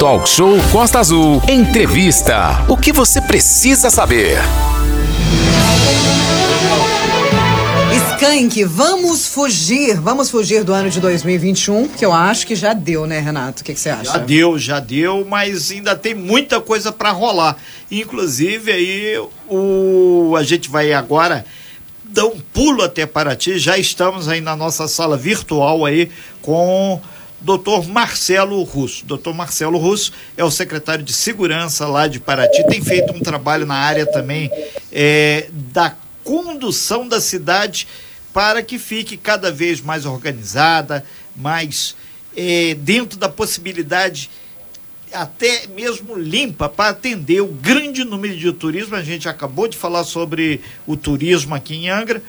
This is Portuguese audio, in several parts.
Talk Show Costa Azul. Entrevista. O que você precisa saber? Skank, vamos fugir, vamos fugir do ano de 2021, que eu acho que já deu, né, Renato? O que, que você acha? Já deu, já deu, mas ainda tem muita coisa para rolar. Inclusive aí o a gente vai agora dar um pulo até Paraty, já estamos aí na nossa sala virtual aí com Dr. Marcelo Russo. Dr. Marcelo Russo é o secretário de Segurança lá de Paraty, tem feito um trabalho na área também é, da condução da cidade para que fique cada vez mais organizada, mais é, dentro da possibilidade até mesmo limpa para atender o grande número de turismo. A gente acabou de falar sobre o turismo aqui em Angra,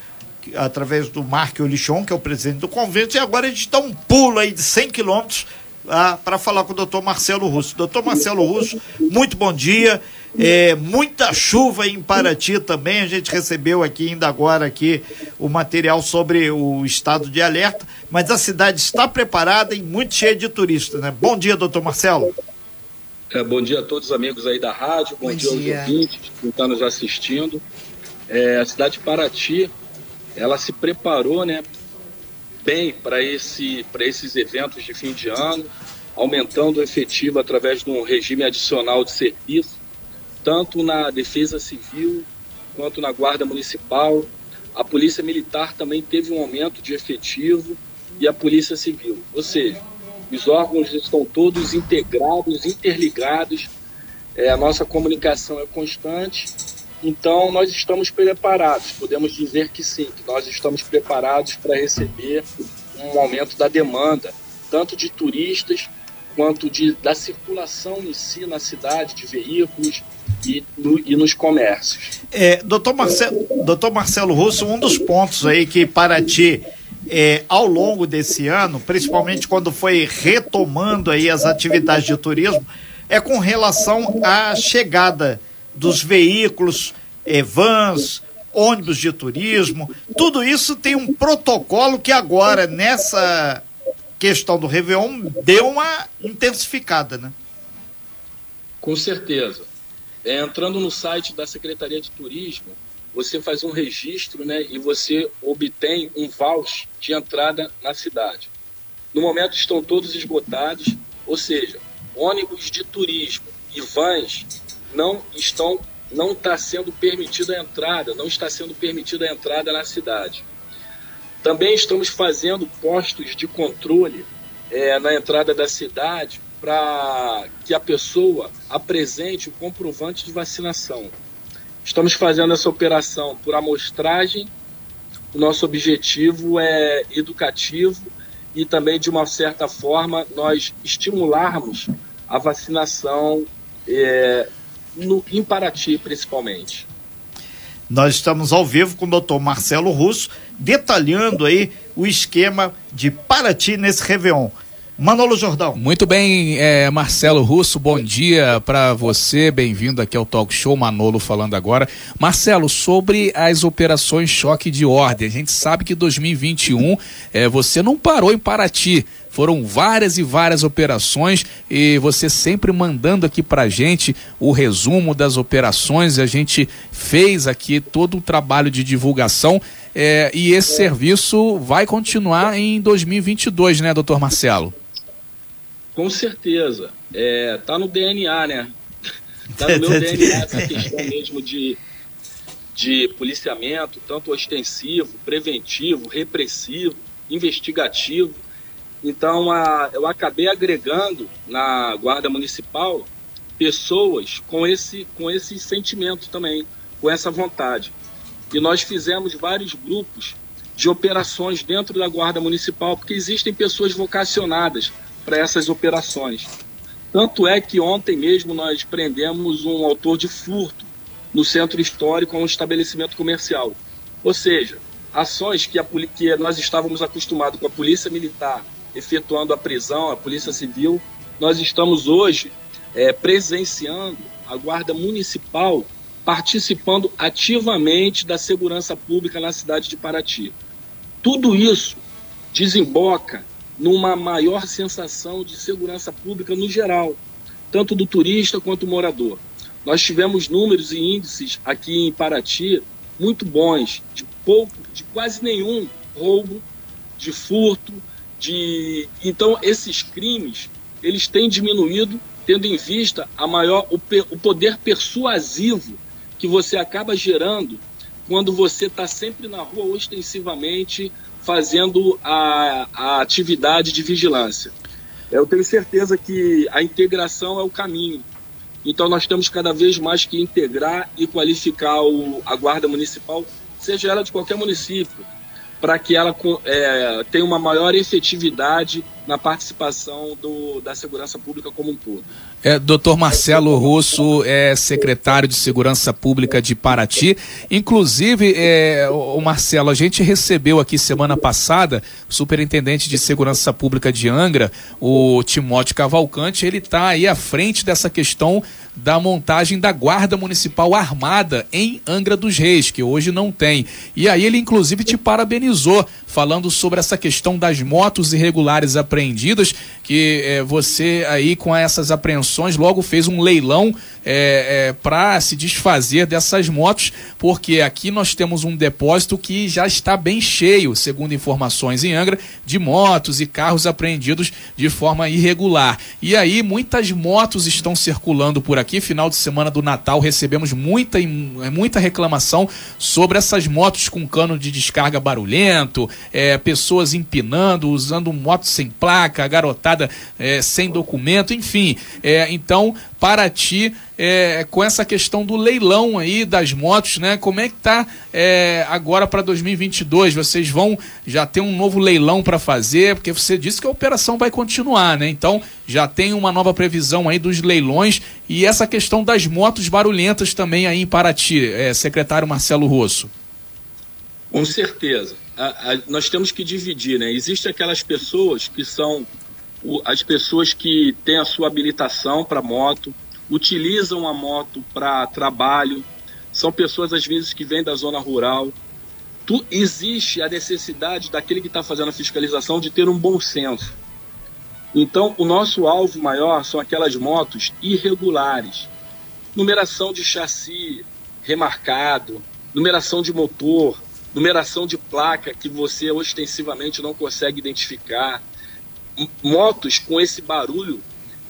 através do Mark Olichon, que é o presidente do convento, e agora a gente dá um pulo aí de 100 quilômetros ah, para falar com o doutor Marcelo Russo. Doutor Marcelo Russo, muito bom dia. É, muita chuva em Paraty também. A gente recebeu aqui ainda agora aqui o material sobre o estado de alerta, mas a cidade está preparada e muito cheia de turistas, né? Bom dia, doutor Marcelo. É, bom dia a todos os amigos aí da rádio, bom, bom dia, dia, aos ouvintes que estão nos assistindo. É, a cidade de Paraty, ela se preparou, né, bem para esse, esses eventos de fim de ano, aumentando o efetivo através de um regime adicional de serviço, tanto na Defesa Civil quanto na Guarda Municipal. A Polícia Militar também teve um aumento de efetivo e a Polícia Civil. Ou seja, os órgãos estão todos integrados, interligados, é, a nossa comunicação é constante, então nós estamos preparados, podemos dizer que sim, que nós estamos preparados para receber um aumento da demanda, tanto de turistas quanto de, da circulação em si na cidade, de veículos e, no, e nos comércios. É, doutor, Marcelo, doutor Marcelo Russo, um dos pontos aí que Paraty é, ao longo desse ano, principalmente quando foi retomando aí as atividades de turismo, é com relação à chegada dos veículos, é, vans, ônibus de turismo, tudo isso tem um protocolo que agora, nessa questão do Réveillon, deu uma intensificada, né? Com certeza. É, entrando no site da Secretaria de Turismo, você faz um registro né, e você obtém um voucher de entrada na cidade. No momento estão todos esgotados, ou seja, ônibus de turismo e vans não estão não está sendo permitida a entrada, não está sendo permitida a entrada na cidade. Também estamos fazendo postos de controle é, na entrada da cidade para que a pessoa apresente o comprovante de vacinação. Estamos fazendo essa operação por amostragem. O nosso objetivo é educativo e também, de uma certa forma, nós estimularmos a vacinação é, no, em Paraty, principalmente. Nós estamos ao vivo com o doutor Marcelo Russo, detalhando aí o esquema de Paraty nesse Réveillon. Manolo Jordão. Muito bem, é, Marcelo Russo, bom dia para você, bem-vindo aqui ao Talk Show, Manolo falando agora. Marcelo, sobre as operações choque de ordem, a gente sabe que 2021 é, você não parou em Paraty, foram várias e várias operações e você sempre mandando aqui pra gente o resumo das operações, a gente fez aqui todo o trabalho de divulgação é, e esse serviço vai continuar em 2022, né, doutor Marcelo? Com certeza. É, tá no DNA, né? Tá no meu DNA essa questão mesmo de, de policiamento, tanto ostensivo, preventivo, repressivo, investigativo. Então, a, eu acabei agregando na Guarda Municipal pessoas com esse, com esse sentimento também, com essa vontade. E nós fizemos vários grupos de operações dentro da Guarda Municipal, porque existem pessoas vocacionadas para essas operações. Tanto é que ontem mesmo nós prendemos um autor de furto no centro histórico a um estabelecimento comercial. Ou seja, ações que, a, que nós estávamos acostumados com a Polícia Militar efetuando a prisão, a Polícia Civil, nós estamos hoje é, presenciando a Guarda Municipal participando ativamente da segurança pública na cidade de Paraty. Tudo isso desemboca numa maior sensação de segurança pública no geral. tanto do turista quanto do morador. Nós tivemos números e índices aqui em Paraty muito bons, de pouco, de quase nenhum roubo, de furto, de então esses crimes eles têm diminuído, tendo em vista a maior o, o poder persuasivo que você acaba gerando quando você está sempre na rua ostensivamente fazendo a, a atividade de vigilância. Eu tenho certeza que a integração é o caminho. Então nós temos cada vez mais que integrar e qualificar o, a guarda municipal, seja ela de qualquer município, para que ela é, tenha uma maior efetividade na participação do, da segurança pública como um todo. É, Dr. Marcelo Russo é secretário de Segurança Pública de Paraty. Inclusive, é, o Marcelo, a gente recebeu aqui semana passada o superintendente de Segurança Pública de Angra, o Timóteo Cavalcante. Ele está aí à frente dessa questão da montagem da Guarda Municipal Armada em Angra dos Reis, que hoje não tem. E aí ele, inclusive, te parabenizou, falando sobre essa questão das motos irregulares apreendidas, que é, você aí com essas apreensões logo fez um leilão é, é, para se desfazer dessas motos, porque aqui nós temos um depósito que já está bem cheio, segundo informações em Angra, de motos e carros apreendidos de forma irregular. E aí muitas motos estão circulando por aqui. Final de semana do Natal recebemos muita, muita reclamação sobre essas motos com cano de descarga barulhento, é, pessoas empinando, usando motos sem placa, garotada é, sem documento, enfim. É, então, para ti, é, com essa questão do leilão aí das motos, né? Como é que tá é, agora para 2022? Vocês vão já ter um novo leilão para fazer? Porque você disse que a operação vai continuar, né? Então já tem uma nova previsão aí dos leilões e essa questão das motos barulhentas também aí em Paraty, é, secretário Marcelo Rosso. Com certeza. A, a, nós temos que dividir, né? Existem aquelas pessoas que são o, as pessoas que têm a sua habilitação para moto, utilizam a moto para trabalho, são pessoas às vezes que vêm da zona rural. Tu, existe a necessidade daquele que está fazendo a fiscalização de ter um bom senso. Então, o nosso alvo maior são aquelas motos irregulares. Numeração de chassi remarcado, numeração de motor, numeração de placa que você ostensivamente não consegue identificar. Motos com esse barulho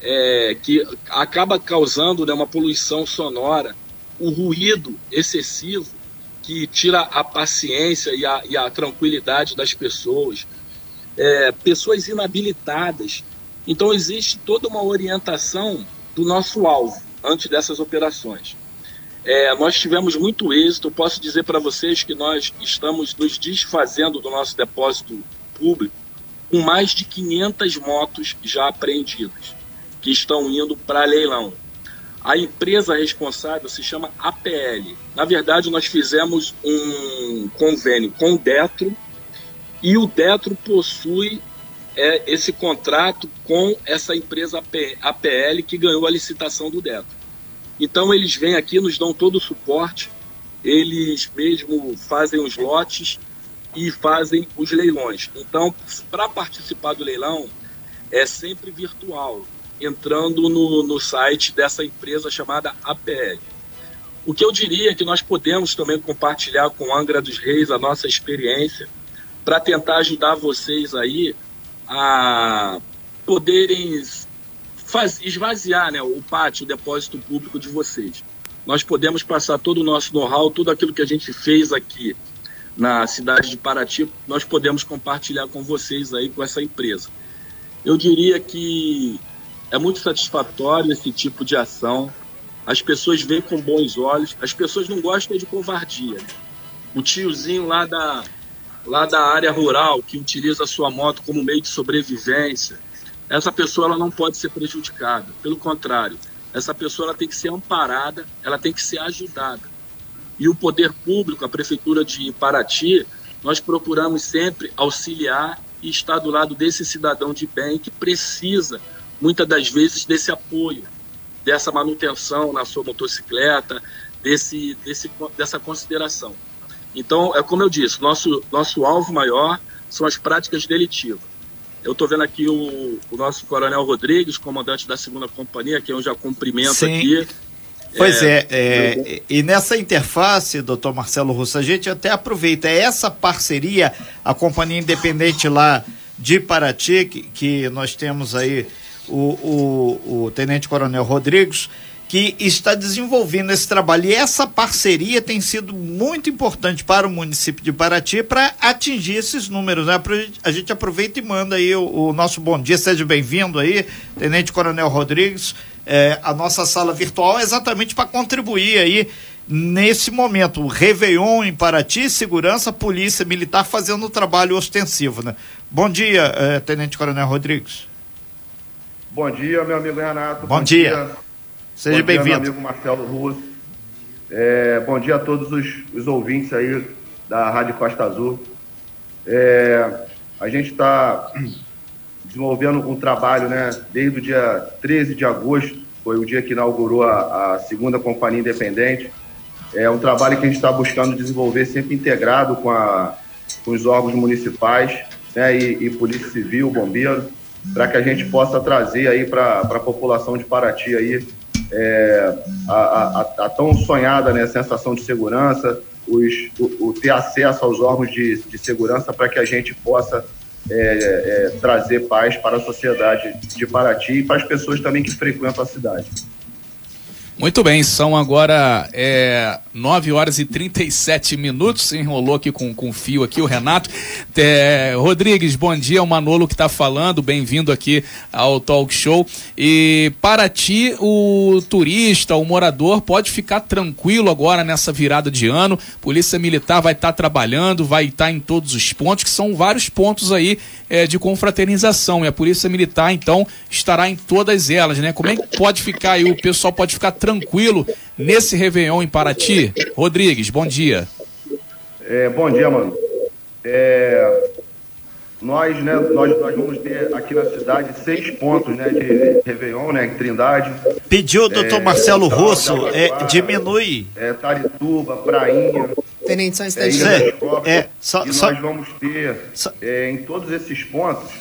é, que acaba causando né, uma poluição sonora, o ruído excessivo que tira a paciência e a, e a tranquilidade das pessoas, é, pessoas inabilitadas. Então existe toda uma orientação do nosso alvo antes dessas operações. É, nós tivemos muito êxito. Posso dizer para vocês que nós estamos nos desfazendo do nosso depósito público com mais de 500 motos já apreendidas que estão indo para leilão. A empresa responsável se chama APL. Na verdade, nós fizemos um convênio com o Detro e o Detro possui é, esse contrato com essa empresa APL que ganhou a licitação do Detro. Então, eles vêm aqui, nos dão todo o suporte, eles mesmo fazem os lotes e fazem os leilões. Então, para participar do leilão, é sempre virtual entrando no, no site dessa empresa chamada APL. O que eu diria é que nós podemos também compartilhar com Angra dos Reis a nossa experiência para tentar ajudar vocês aí a poderem faz, esvaziar né, o pátio, o depósito público de vocês. Nós podemos passar todo o nosso know-how, tudo aquilo que a gente fez aqui na cidade de Paraty, nós podemos compartilhar com vocês aí, com essa empresa. Eu diria que é muito satisfatório esse tipo de ação. As pessoas veem com bons olhos. As pessoas não gostam de covardia. Né? O tiozinho lá da, lá da área rural que utiliza a sua moto como meio de sobrevivência, essa pessoa ela não pode ser prejudicada. Pelo contrário, essa pessoa ela tem que ser amparada, ela tem que ser ajudada. E o poder público, a prefeitura de Paraty, nós procuramos sempre auxiliar e estar do lado desse cidadão de bem que precisa muitas das vezes desse apoio, dessa manutenção na sua motocicleta, desse, desse, dessa consideração. Então, é como eu disse, nosso, nosso alvo maior são as práticas delitivas. Eu estou vendo aqui o, o, nosso Coronel Rodrigues, comandante da segunda companhia, que eu já cumprimento Sim. aqui. Pois é, é, é e nessa interface, doutor Marcelo Russo, a gente até aproveita essa parceria, a Companhia Independente lá de Paraty, que, que nós temos aí o, o, o Tenente Coronel Rodrigues, que está desenvolvendo esse trabalho. E essa parceria tem sido muito importante para o município de Paraty para atingir esses números. Né? A gente aproveita e manda aí o, o nosso bom dia. Seja bem-vindo aí, Tenente Coronel Rodrigues. É, a nossa sala virtual é exatamente para contribuir aí nesse momento. O Réveillon em Paraty, segurança, polícia militar fazendo o trabalho ostensivo. Né? Bom dia, é, Tenente Coronel Rodrigues. Bom dia, meu amigo Renato. Bom, bom dia. dia Seja bem-vindo. Meu amigo Marcelo Russo. É, bom dia a todos os, os, ouvintes aí da Rádio Costa Azul. É, a gente está desenvolvendo um trabalho, né, desde o dia 13 de agosto, foi o dia que inaugurou a, a segunda companhia independente. É um trabalho que a gente está buscando desenvolver sempre integrado com, a, com os órgãos municipais né, e, e Polícia Civil, Bombeiro, para que a gente possa trazer aí para a população de Paraty aí é, a, a, a, tão sonhada né, sensação de segurança, os, o, o, ter acesso aos órgãos de, de segurança para que a gente possa é, é, trazer paz para a sociedade de Paraty e para as pessoas também que frequentam a cidade. Muito bem, são agora é, 9 horas e 37 minutos. Enrolou aqui com, com fio aqui o Renato. É, Rodrigues, bom dia. O Manolo que está falando. Bem-vindo aqui ao Talk Show. E para ti, o turista, o morador, pode ficar tranquilo agora nessa virada de ano. Polícia Militar vai estar tá trabalhando, vai estar tá em todos os pontos, que são vários pontos aí é, de confraternização. E a Polícia Militar, então, estará em todas elas, né? Como é que pode ficar aí? O pessoal pode ficar tranquilo tranquilo nesse Réveillon em Paraty? Rodrigues, bom dia. É, bom dia, mano. É, nós, né, nós, nós vamos ter aqui na cidade seis pontos né, de Réveillon, né, em Trindade. Pediu o doutor é, Marcelo Russo, é, diminui. É, Tarituba, Prainha. Tenente, só é, Ilha é, só, e só, nós vamos ter, só, é, em todos esses pontos,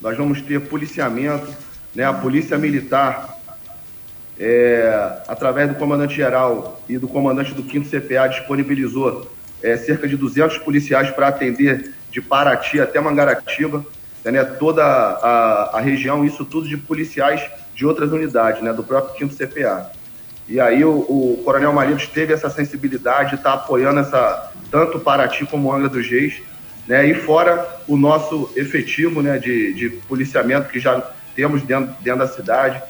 nós vamos ter policiamento, né, a polícia militar é, através do comandante-geral e do comandante do 5 CPA, disponibilizou é, cerca de 200 policiais para atender de Paraty até Mangaratiba, né, toda a, a, região, isso tudo de policiais de outras unidades, né, do próprio 5 CPA. E aí o, o Coronel Marinos teve essa sensibilidade, está apoiando essa, tanto Paraty como Angra dos Reis, né, e fora o nosso efetivo né, de, de policiamento que já temos dentro, dentro da cidade,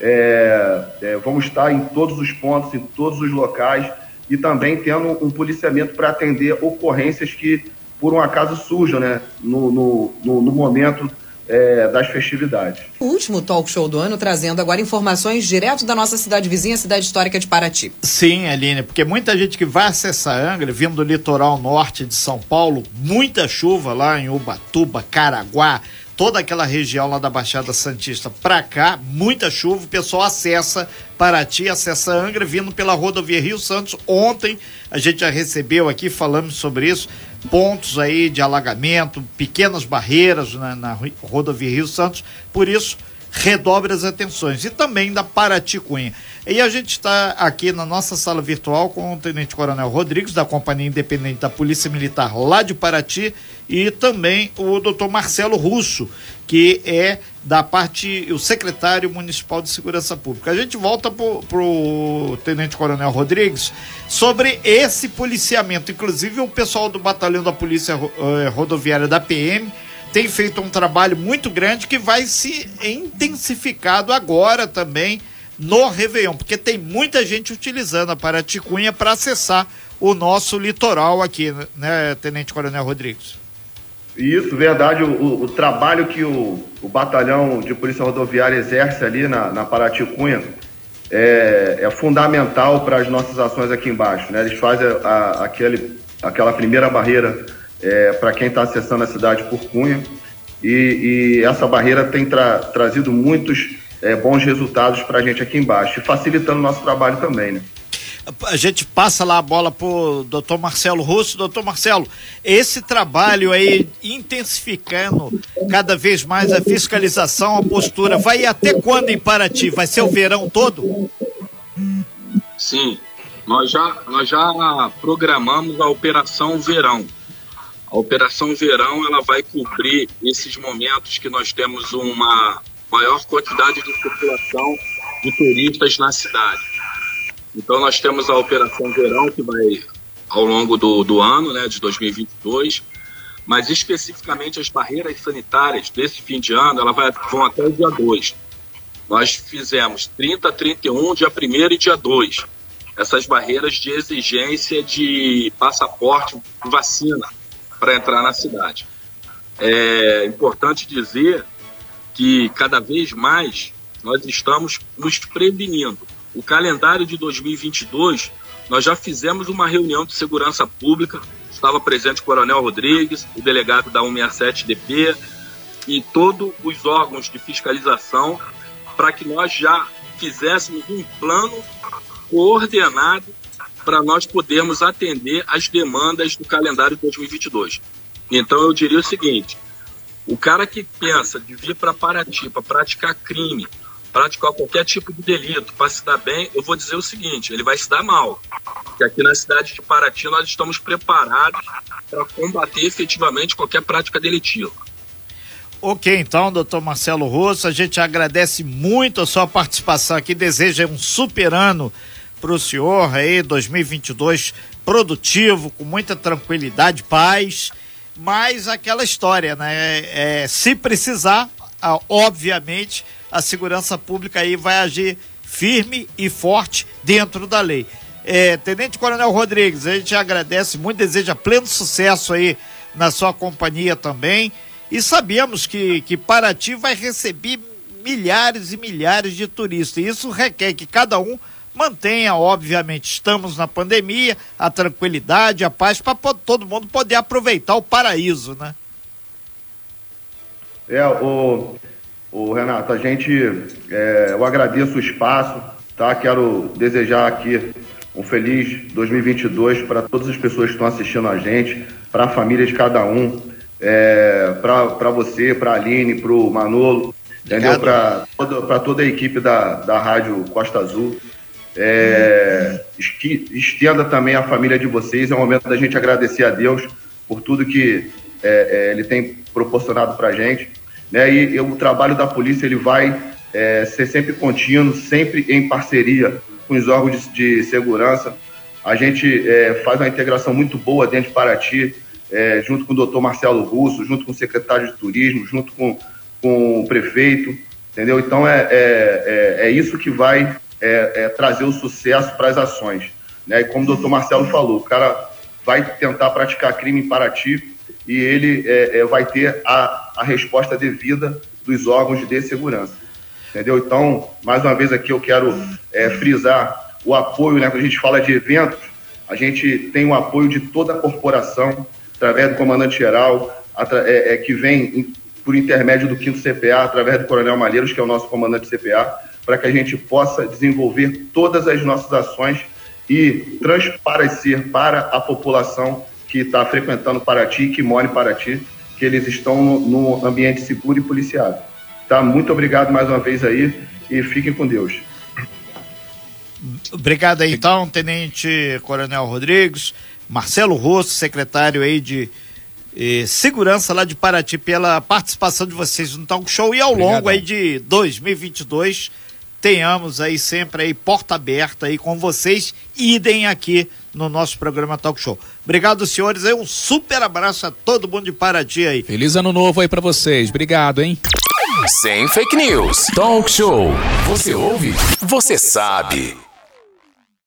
é, é, vamos estar em todos os pontos, em todos os locais e também tendo um policiamento para atender ocorrências que, por um acaso, surjam né, no, no, no, no momento é, das festividades. O último talk show do ano trazendo agora informações direto da nossa cidade vizinha, cidade histórica de Paraty. Sim, Aline, porque muita gente que vai acessar Angra, vindo do litoral norte de São Paulo, muita chuva lá em Ubatuba, Caraguá, toda aquela região lá da Baixada Santista para cá, muita chuva, o pessoal acessa Paraty, acessa Angra, vindo pela rodovia Rio Santos. Ontem a gente já recebeu aqui, falamos sobre isso, pontos aí de alagamento, pequenas barreiras na, na rodovia Rio Santos, por isso redobre as atenções. E também da Paraty Cunha. E a gente está aqui na nossa sala virtual com o Tenente Coronel Rodrigues, da Companhia Independente da Polícia Militar lá de Paraty, e também o doutor Marcelo Russo, que é da parte, o secretário municipal de segurança pública. A gente volta para o Tenente Coronel Rodrigues sobre esse policiamento. Inclusive, o pessoal do Batalhão da Polícia eh, Rodoviária da PM tem feito um trabalho muito grande que vai se intensificado agora também no Réveillon, porque tem muita gente utilizando a Paraticunha para acessar o nosso litoral aqui, né, Tenente Coronel Rodrigues? Isso, verdade. O, o, trabalho que o, o, batalhão de polícia rodoviária exerce ali na, na Paraticunha é, é fundamental para as nossas ações aqui embaixo. Né? Eles fazem a, a, aquele, aquela primeira barreira é, para quem está acessando a cidade por Cunha. E, e essa barreira tem tra, trazido muitos é, bons resultados para a gente aqui embaixo, e facilitando o nosso trabalho também. Né? a gente passa lá a bola pro doutor Marcelo Russo. Doutor Marcelo, esse trabalho aí intensificando cada vez mais a fiscalização, a postura, vai até quando em Paraty? Vai ser o verão todo? Sim, nós já, nós já programamos a Operação Verão. A Operação Verão ela vai cumprir esses momentos que nós temos uma maior quantidade de circulação de turistas na cidade. Então nós temos a Operação Verão que vai ao longo do, do ano, né, de 2022, mas especificamente as barreiras sanitárias desse fim de ano, ela vai, vão até o dia 2. Nós fizemos 30, 31, dia 1 e dia 2. Essas barreiras de exigência de passaporte, vacina para entrar na cidade. É importante dizer que cada vez mais nós estamos nos prevenindo. O calendário de 2022, nós já fizemos uma reunião de segurança pública, estava presente o Coronel Rodrigues, o delegado da 167DP e todos os órgãos de fiscalização para que nós já fizéssemos um plano coordenado para nós podermos atender as demandas do calendário de 2022. Então eu diria o seguinte: o cara que pensa de vir para Paraty para praticar crime, praticar qualquer tipo de delito, para se dar bem, eu vou dizer o seguinte: ele vai se dar mal. Porque aqui na cidade de Paraty nós estamos preparados para combater efetivamente qualquer prática delitiva. Ok, então, doutor Marcelo Rosso, a gente agradece muito a sua participação aqui, deseja um super ano para o senhor aí, 2022 produtivo, com muita tranquilidade, paz, mas aquela história, né? É, se precisar, obviamente, a segurança pública aí vai agir firme e forte dentro da lei. É, Tenente Coronel Rodrigues, a gente agradece muito, deseja pleno sucesso aí na sua companhia também. E sabemos que, que Paraty vai receber milhares e milhares de turistas. E isso requer que cada um mantenha, obviamente, estamos na pandemia, a tranquilidade, a paz, para todo mundo poder aproveitar o paraíso, né? É, o, o Renato, a gente, é, eu agradeço o espaço, tá? Quero desejar aqui um feliz 2022 para todas as pessoas que estão assistindo a gente, para a família de cada um é, para você, para a Aline, para o Manolo, entendeu? Para toda, toda a equipe da, da Rádio Costa Azul. É, estenda também a família de vocês. É o momento da gente agradecer a Deus por tudo que é, é, Ele tem proporcionado para a gente. Né? E, e, o trabalho da polícia ele vai é, ser sempre contínuo, sempre em parceria com os órgãos de, de segurança. A gente é, faz uma integração muito boa dentro de Paraty é, junto com o doutor Marcelo Russo, junto com o secretário de Turismo, junto com, com o prefeito, entendeu? Então é, é, isso que vai é, é trazer o sucesso para as ações. Né? E como o doutor Marcelo falou, o cara vai tentar praticar crime em Paraty e ele é, vai ter a, a resposta devida dos órgãos de segurança. Entendeu? Então, mais uma vez aqui eu quero frisar o apoio, né? Quando a gente fala de eventos, a gente tem o apoio de toda a corporação, através do comandante-geral, é, é, que vem por intermédio do 5 CPA, através do Coronel Malheiros, que é o nosso comandante CPA, para que a gente possa desenvolver todas as nossas ações e transparecer para a população que está frequentando Paraty, que mora em Paraty, que eles estão no, no ambiente seguro e policiado. Tá? Muito obrigado mais uma vez aí e fiquem com Deus. Obrigado aí então, Tenente Coronel Rodrigues. Marcelo Rosso, secretário aí de eh, Segurança lá de Paraty, pela participação de vocês no Talk Show e ao Obrigado. longo aí de 2022 tenhamos aí sempre aí porta aberta aí com vocês, idem aqui no nosso programa Talk Show. Obrigado, senhores, aí um super abraço a todo mundo de Paraty aí. Feliz ano novo aí para vocês. Obrigado, hein? Sem fake news. Talk Show. Você ouve? Você sabe.